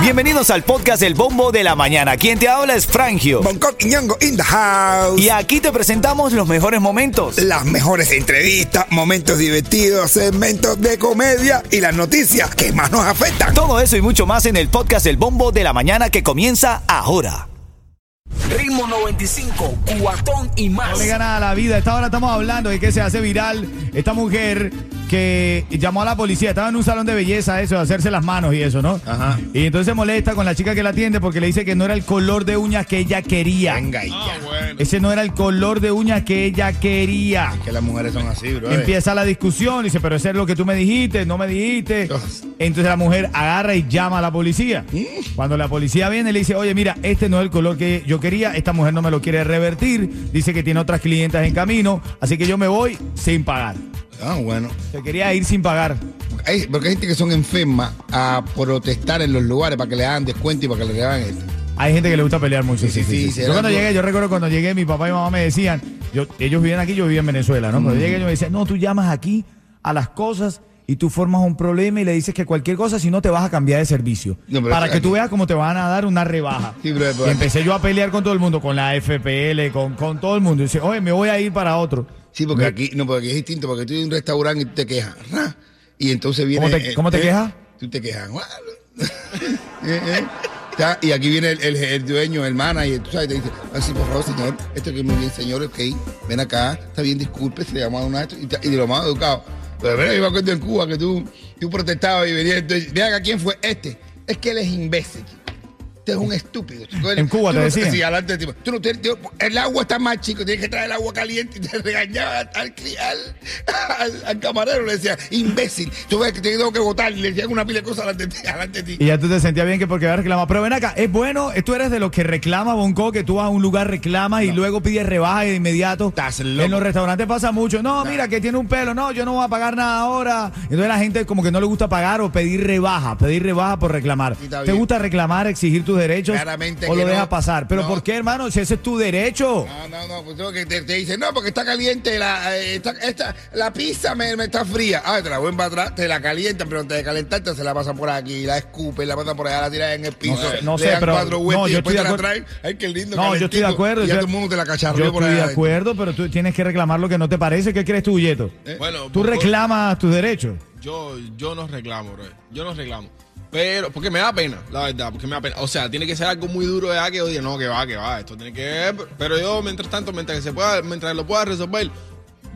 Bienvenidos al podcast El Bombo de la Mañana. Quien te habla es Frangio. Bangkok y Ñongo in the house. Y aquí te presentamos los mejores momentos. Las mejores entrevistas, momentos divertidos, segmentos de comedia y las noticias que más nos afectan. Todo eso y mucho más en el podcast El Bombo de la Mañana que comienza ahora. Ritmo 95, cuatón y más. No le gana a la vida. Esta hora estamos hablando de que se hace viral esta mujer que llamó a la policía. Estaba en un salón de belleza, eso, de hacerse las manos y eso, ¿no? Ajá. Y entonces se molesta con la chica que la atiende porque le dice que no era el color de uñas que ella quería. Venga y ya. Ese no era el color de uñas que ella quería. Que las mujeres son así, bro. Empieza la discusión, dice, pero ese es lo que tú me dijiste, no me dijiste. Dios. Entonces la mujer agarra y llama a la policía. Cuando la policía viene, le dice, oye, mira, este no es el color que yo quería, esta mujer no me lo quiere revertir, dice que tiene otras clientas en camino, así que yo me voy sin pagar. Ah, bueno. Se quería ir sin pagar. Hay- porque hay gente que son enfermas a protestar en los lugares para que le hagan descuento y para que le hagan esto. Hay gente que le gusta pelear mucho. Sí, sí, sí, Yo cuando llegué, yo recuerdo cuando llegué, mi papá y mamá me decían, yo, ellos vivían aquí, yo vivía en Venezuela, ¿no? Cuando llegué, ellos me decían, no, tú llamas aquí a las cosas y tú formas un problema y le dices que cualquier cosa, si no te vas a cambiar de servicio. No, para que tú veas cómo te van a dar una rebaja. Sí, pero- pero- y empecé yo a pelear con todo el mundo, con la FPL, con, con todo el mundo. Y dice, oye, me voy a ir para otro. Sí, porque aquí, no, porque aquí es distinto, porque tú a un restaurante y te quejas. ra, Y entonces viene. ¿Cómo te- cómo te quejas? Tú te quejas. Eh, eh. Y aquí viene el, el- el dueño, el manager, tú sabes, te dice, así, por favor, señor, esto que muy bien, señor, ok, ven acá, está bien, disculpe, se le llamó a una esto, y, de lo más educado. Pero mira, yo me acuerdo en Cuba que tú, tú protestabas y venías, entonces, quién fue este. Es que él es imbécil. Este es un estúpido. chico. En Cuba tú te no- decían. Sí, adelante de ti. Tú no tienes- tú- el agua está más chico, tienes que traer el agua caliente y te regañaba al, camarero, le decía, imbécil, tú ves que te tengo que votar, y le decían una pila de cosas delante de ti. Delante de ti. Y ya tú te sentías bien que porque había reclamado. Pero ven acá, es bueno, tú eres de los que reclama Bonco, que tú vas a un lugar, reclamas y luego pides rebaja de inmediato. Estás loco. En los restaurantes pasa mucho. No, mira, que tiene un pelo. No, yo no voy a pagar nada ahora. Entonces la gente como que no le gusta pagar o pedir rebaja, pedir rebaja por reclamar. ¿Te gusta reclamar, exigir tus derechos? Claramente ¿O lo no. dejas pasar? ¿Pero No. por qué, hermano? Si ese es tu derecho. No, no, no, pues tengo que te, te dicen, no, porque está caliente, la, eh, esta, esta- la pizza me, me está fría. Ah, te la vuelven para atrás, te la calientan, pero antes de calentarte se la pasan por aquí, la escupen, la pasan por allá, la tiran en el piso. No sé, no le sé, dan pero- cuatro vueltas no, y yo después te estoy la de traen. Ay, qué lindo. No, yo estoy de acuerdo. Y ya yo- todo el mundo te la Yo cacharrió por estoy de acuerdo, pero tú tienes que reclamar lo que no te parece. ¿Qué crees tú, Yeto? Bueno, Tú reclamas tus derechos. Yo, yo no reclamo, bro. Yo no reclamo. Pero, porque me da pena, la verdad, porque me da pena. O sea, tiene que ser algo muy duro de que oye, no, que va, que va, esto tiene que. Pero yo, mientras tanto, mientras que se pueda, mientras lo pueda resolver,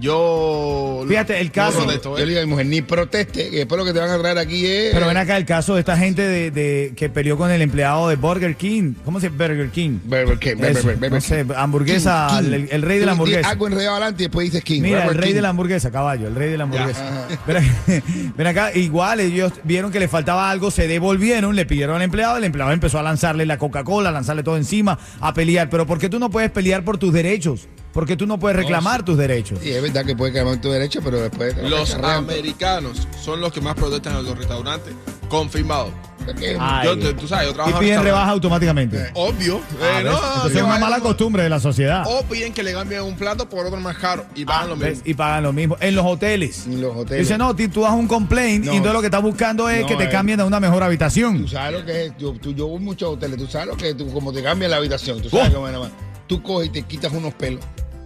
yo. Fíjate, el yo caso- protesto, Yo ¿eh? le digo a mi mujer, ni proteste, que después lo que te van a traer aquí es. Pero ven acá el caso de esta gente de, de- que peleó con el empleado de Burger King. ¿Cómo se llama Burger King? Burger King, Burger- Eso, Burger no sé, hamburguesa, King, King. El, el rey de la hamburguesa. Algo enredado adelante y después dices King. Mira, el rey King. de la hamburguesa, caballo, el rey de la hamburguesa. Ven acá, ven acá, igual ellos vieron que le faltaba algo, se devolvieron, le pidieron al empleado, el empleado empezó a lanzarle la Coca-Cola, a lanzarle todo encima, a pelear. Pero ¿por qué tú no puedes pelear por tus derechos? ¿Por qué tú no puedes reclamar tus derechos? Sí, es verdad que puede quedar tu derecho, pero después. Los americanos son los que más protestan en los restaurantes. Confirmado. Porque-. Yo, tú, tú sabes, yo y trabajo en piden rebaja automáticamente. Obvio. Ah, Eh, no, Entonces es una mala costumbre de la sociedad. O piden que le cambien un plato por otro más caro y pagan lo Ah, mismo. Y pagan lo mismo. En los hoteles. En los hoteles. Dice, no, tú das un complaint No. y entonces lo que estás buscando es No, que te eh. cambien a una mejor habitación. Tú sabes lo que es. Yo, tú, yo voy mucho a hoteles. Tú sabes lo que es. Tú, como te cambian la habitación. Tú sabes Oh. cómo es nada más. Tú coges y te quitas unos pelos.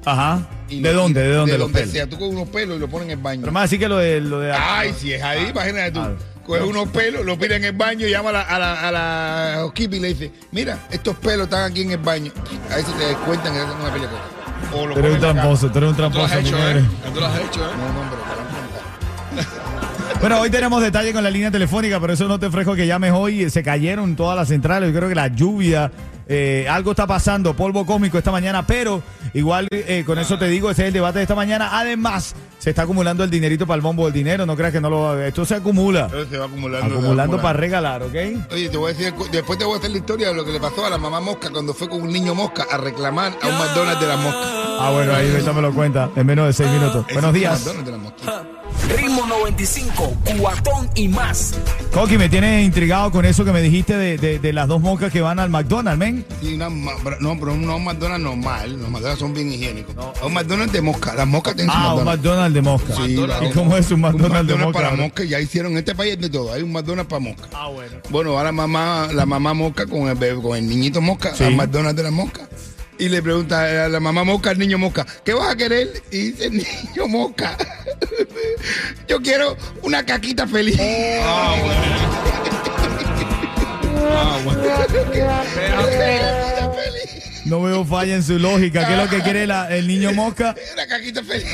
Ajá. y ¿De dónde? ¿De dónde De los donde pelos? sea. Tú coges unos pelos y lo pones en el baño. Pero más así que lo de... Lo de Ay, si es ahí, imagínate tú. Ah. Coges unos pelos, lo pides en el baño, llama a la, a la, a la y le dice, mira, estos pelos están aquí en el baño. A veces te descuentan que hacen una película. O lo Tú eres un tramposo, tú eres un Tú lo tramposo. has hecho. ¿eh? Tú lo has hecho, ¿eh? No, no, preguntado. Bueno, hoy tenemos detalle con la línea telefónica, pero eso no te ofrezco que llames hoy. Se cayeron todas las centrales. Yo creo que la lluvia, eh, algo está pasando, polvo cósmico esta mañana, pero igual eh, con eso te digo, ese es el debate de esta mañana. Además, se está acumulando el dinerito para el bombo del dinero. No creas que no lo. Esto se acumula. Entonces se va acumulando. va Acumulando para regalar, ¿ok? Oye, te voy a decir, después te voy a hacer la historia de lo que le pasó a la mamá mosca cuando fue con un niño mosca a reclamar a un McDonald's de las moscas. Ah, bueno, ahí ahorita me lo cuenta en menos de seis minutos. Buenos días. McDonald's de mosquitas. Ritmo 95, cuatón y más. Coqui, me tienes intrigado con eso que me dijiste de, de- de las dos moscas que van al McDonald's, men. Sí, una no, pero no un McDonald's normal. Los McDonald's son bien higiénicos. un McDonald's de mosca. Las moscas tienen su Ah, un McDonald's. McDonald's de mosca. Sí. ¿Y cómo es un McDonald's, de mosca? para bro? mosca. Ya hicieron en este país de todo. Hay un McDonald's para mosca. Ah, bueno. Bueno, ahora mamá, la mamá mosca con el, bebé- con el niñito mosca, Sí. al McDonald's de la mosca. Y le pregunta a la mamá mosca al niño mosca, ¿qué vas a querer? Y dice el niño mosca, yo quiero una caquita feliz. Ah, bueno. Ah, bueno. No veo falla en su lógica. ¿Qué es lo que quiere la- el niño mosca? Una caquita feliz.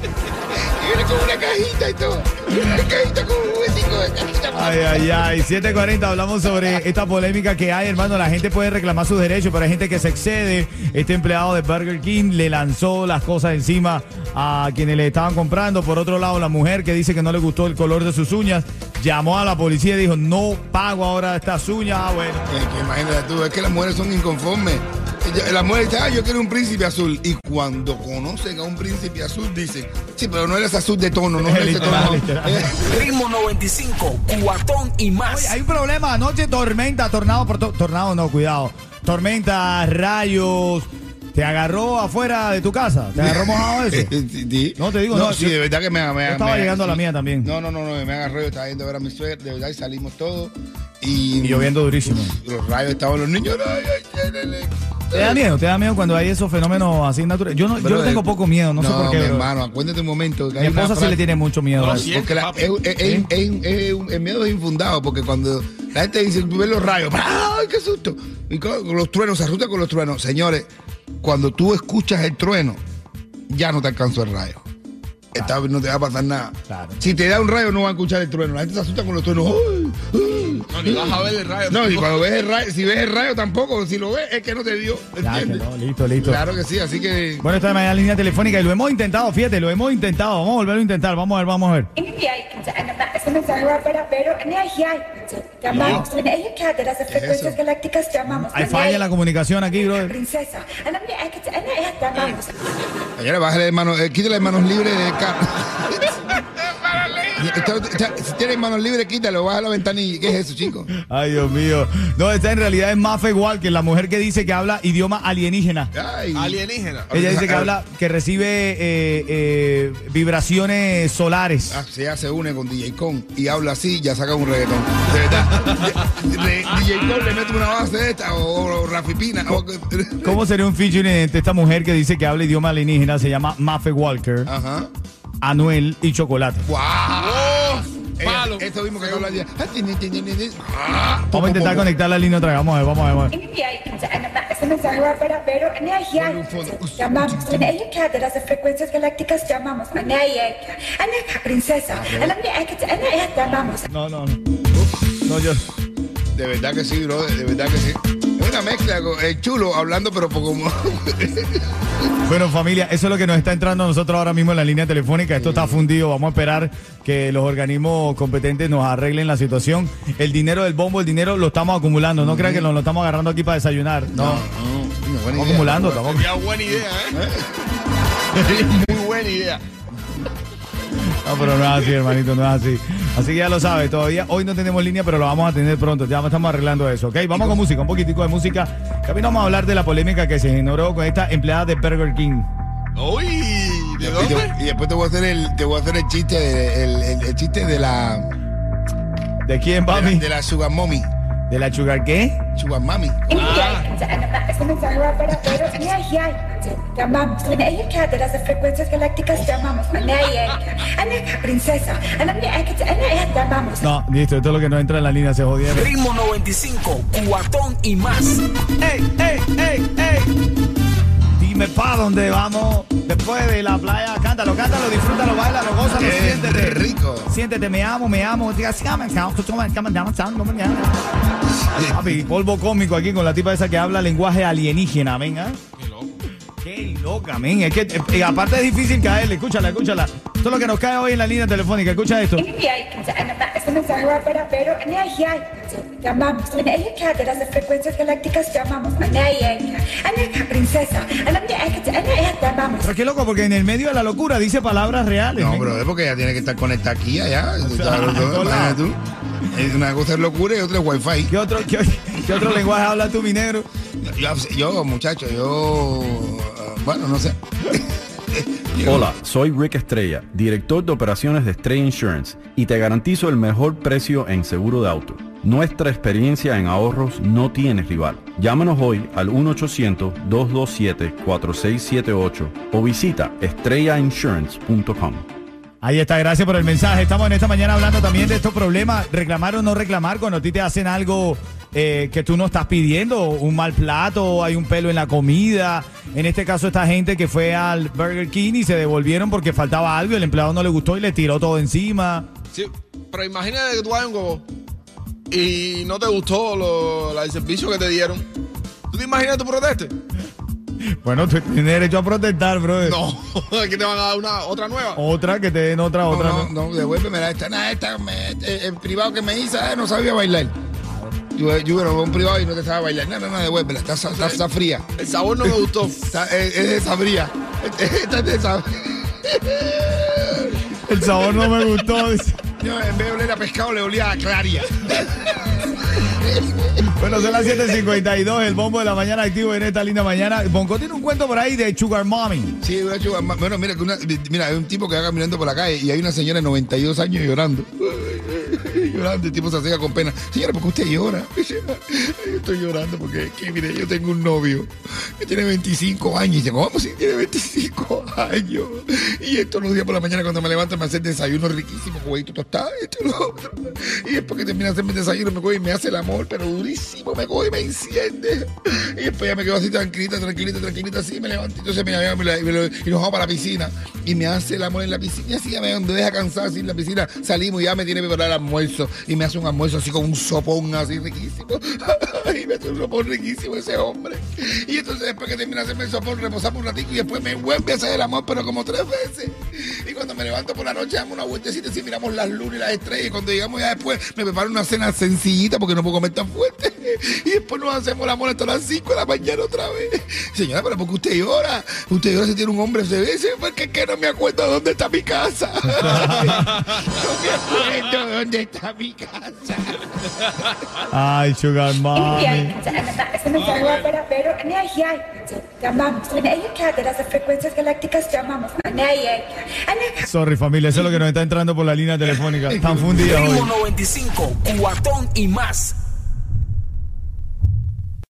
Viene con una cajita y todo. Una cajita con un huesico de caquita Ay, ay, ay. 740, hablamos sobre esta polémica que hay, hermano. La gente puede reclamar sus derechos, pero hay gente que se excede. Este empleado de Burger King le lanzó las cosas encima a quienes le estaban comprando. Por otro lado, la mujer que dice que no le gustó el color de sus uñas, llamó a la policía y dijo, no pago ahora estas uñas. Ah, bueno. Es que imagínate tú, es que las mujeres son inconformes. La mujer dice, ah, yo quiero un príncipe azul. Y cuando conocen a un príncipe azul, dicen, sí, pero no eres azul de tono, no es ese Literal, tono. Eh, Ritmo 95, cuatón y más. Oye, hay un problema. Anoche tormenta, tornado por to- tornado, no, cuidado. Tormenta, rayos. ¿Te agarró afuera de tu casa? ¿Te agarró mojado eso? sí, sí. No, te digo, no, sí, yo- de verdad que me, me yo estaba me- llegando a la sí. mía también. No, no, no, no, me agarró, yo estaba yendo a ver a mi suegra, de verdad, y salimos todos. Y, Y lloviendo durísimo. Los rayos estaban los niños. ay, ay, ay, ay, ay. ¿Te da miedo? ¿Te da miedo cuando hay esos fenómenos así naturales? Yo, no, yo tengo eh, poco miedo, no, sé por qué. mi hermano, acuérdate un momento. Que Mi esposa sí le tiene mucho miedo. No, a eso. Porque la- es- es- es- es- es un- el miedo es infundado, porque cuando la gente dice, tú ves los rayos, ¡ay, qué susto! Y con, los truenos, se asusta con los truenos. Señores, cuando tú escuchas el trueno, ya no te alcanzó el rayo. Esta no te va a pasar nada. Claro. Si te da un rayo, no va a escuchar el trueno. La gente se asusta con los truenos. ¡ay! No, ni vas a ver el rayo. No, y cuando ves el rayo, si ves el rayo tampoco, si lo ves, es que no te dio. ¿entiendes? Claro, no, listo, listo. Claro que sí, así que. Bueno, esta es la línea telefónica y lo hemos intentado, fíjate, lo hemos intentado. Vamos a volverlo a intentar, vamos a ver, vamos a ver. No. Hay falla en la comunicación aquí, brother. Princesa. Ayer bájale de manos, eh, quítale manos libres de. Si tienes manos libres, quítalo, baja la ventanilla. ¿Qué es eso, chico? Ay, Dios mío. No, esta en realidad es Mafe Walker, la mujer que dice que habla idioma alienígena. Ay. Alienígena. Ella dice que habla, que recibe eh, eh, vibraciones solares. Ah, se, se une con DJ Con y habla así, ya saca un reggaetón. De verdad. DJ Con le mete una base de esta o, o Rafi Pina. o- ¿Cómo sería un featuring entre esta mujer que dice que habla idioma alienígena? Se llama Mafe Walker, Ajá. Anuel y Chocolate. Mismo que habla día. Vamos a intentar conectar la línea otra vez. Vamos a ver, vamos a ver. Vamos no no no. Yo. De verdad que sí bro de verdad que sí. Una mezcla el chulo hablando, pero poco. Bueno, familia, eso es lo que nos está entrando a nosotros ahora mismo en la línea telefónica. Esto está fundido. Vamos a esperar que los organismos competentes nos arreglen la situación. El dinero del bombo, el dinero lo estamos acumulando. No crean que nos lo estamos agarrando aquí para desayunar. No, no, idea. acumulando. Sería buena idea, ¿eh? Muy buena idea. No, pero no es así, hermanito, no es así. Así que ya lo sabe, todavía hoy no tenemos línea, pero lo vamos a tener pronto. Ya estamos arreglando eso, ¿ok? Vamos con música, un poquitico de música. También vamos a hablar de la polémica que se generó con esta empleada de Burger King. ¡Uy! ¿De dónde? Y, después te voy a hacer el, te voy a hacer el chiste, de, el, chiste de la. ¿De quién, papi? De la, de la Sugar Mommy. ¿De la Sugar qué? Sugar Mami. Ah. Ah te amamos. Ana llamamos Meneika de las frecuencias galácticas te amamos. Ana llamamos Meneika Aneka princesa Aneka llamamos No, listo, esto es lo que no entra en la línea, se jodía Ritmo 95, cuatón y más ¡Ey, ey, ey, ey! Dime pa' dónde vamos después de la playa, cántalo, cántalo, disfrútalo, baila, bailalo, gózalo, Qué siéntete. rico. Siéntete, me amo, me amo. Diga, Papi, polvo cómico aquí con la tipa esa que habla lenguaje alienígena, venga. Qué loca, men. Es que eh, aparte es difícil caerle. Escúchala, escúchala. Esto es lo que nos cae hoy en la línea telefónica. Escucha esto. Este mensaje va para Vero. Llamamos. que las frecuencias galácticas llamamos. princesa. Pero qué loco, porque en el medio de la locura dice palabras reales. No, bro, es porque ella tiene que estar conectada aquí allá. Es Una cosa es locura y otra es wifi. ¿Qué otro, qué, qué otro lenguaje habla tú, mi negro? Yo, yo, muchacho, yo. ah, bueno, no sé. Hola, soy Rick Estrella, director de operaciones de Estrella Insurance y te garantizo el mejor precio en seguro de auto. Nuestra experiencia en ahorros no tiene rival. Llámanos hoy al 1-800-227-4678 o visita estrellainsurance.com. Ahí está, gracias por el mensaje. Estamos en esta mañana hablando también de estos problemas, reclamar o no reclamar cuando a ti te hacen algo eh, que tú no estás pidiendo, un mal plato, hay un pelo en la comida. En este caso, esta gente que fue al Burger King y se devolvieron porque faltaba algo el empleado no le gustó y le tiró todo encima. Sí, pero imagínate que tú a un gogo y no te gustó lo, el servicio que te dieron. ¿Tú te imaginas que tú protestes? Bueno, tú tienes derecho a protestar, bro. No, es que te van a dar una otra nueva. Otra que te den otra, No, otra. no, no, devuélveme esta. Nada, esta, me- eh, el privado que me hizo, eh, no sabía bailar. Yo, yo era un privado y no te sabía bailar. No, no, no, devuélvela. Está, está, está fría. El sabor no me gustó. Está, es, es de sabría. Esta es de sab- El sabor no me gustó. Yo, en vez de oler a pescado, le olía a claria. Bueno, son las 7.52, el bombo de la mañana activo en esta linda mañana. Bonco tiene un cuento por ahí de Sugar Mommy. Sí, una chupa- bueno, mira, una- mira, hay un tipo que va caminando por la calle y hay una señora de 92 años llorando. Llorando, el tipo se acerca con pena. Señora, ¿por qué usted llora? Yo estoy llorando porque, es que, mire, yo tengo un novio que tiene 25 años. Y dice, ¿cómo si tiene 25 años? Y esto los días por la mañana cuando me levanto me hace desayuno riquísimo, huevito tostado, esto y lo otro. Y después que termina de hacerme el desayuno me coge y me hace el amor, pero durísimo, me coge y me enciende. Y después ya me quedo así tranquilita, tranquilita, tranquilita, así me levanto. Entonces me, lo- y nos vamos para la piscina. Y me hace el amor en la piscina. Y así ya me, deja cansado así en la piscina. Salimos y ya me tiene que preparar el almuerzo. Y me hace un almuerzo así con un sopón así riquísimo. y me hace un sopón riquísimo ese hombre. Y entonces después que termina de hacerme el sopón, reposamos un ratito y después me vuelve a hacer el amor, pero como tres veces. Y cuando me levanto por la noche, damos una vueltecita así, miramos las lunas y las estrellas. Y cuando llegamos ya después, me preparo una cena sencillita porque no puedo comer tan fuerte. Y después nos hacemos el amor hasta las 5 de la mañana otra vez. Señora, pero ¿por qué usted llora? Usted llora si tiene un hombre se ve. Porque es que no me acuerdo dónde está mi casa. no me acuerdo dónde está mi casa. Ay, Sugar ella que de las frecuencias galácticas llamamos. Sorry, familia, eso es lo que nos está entrando por la línea telefónica. Están. Ritmo 95, cuatón y más.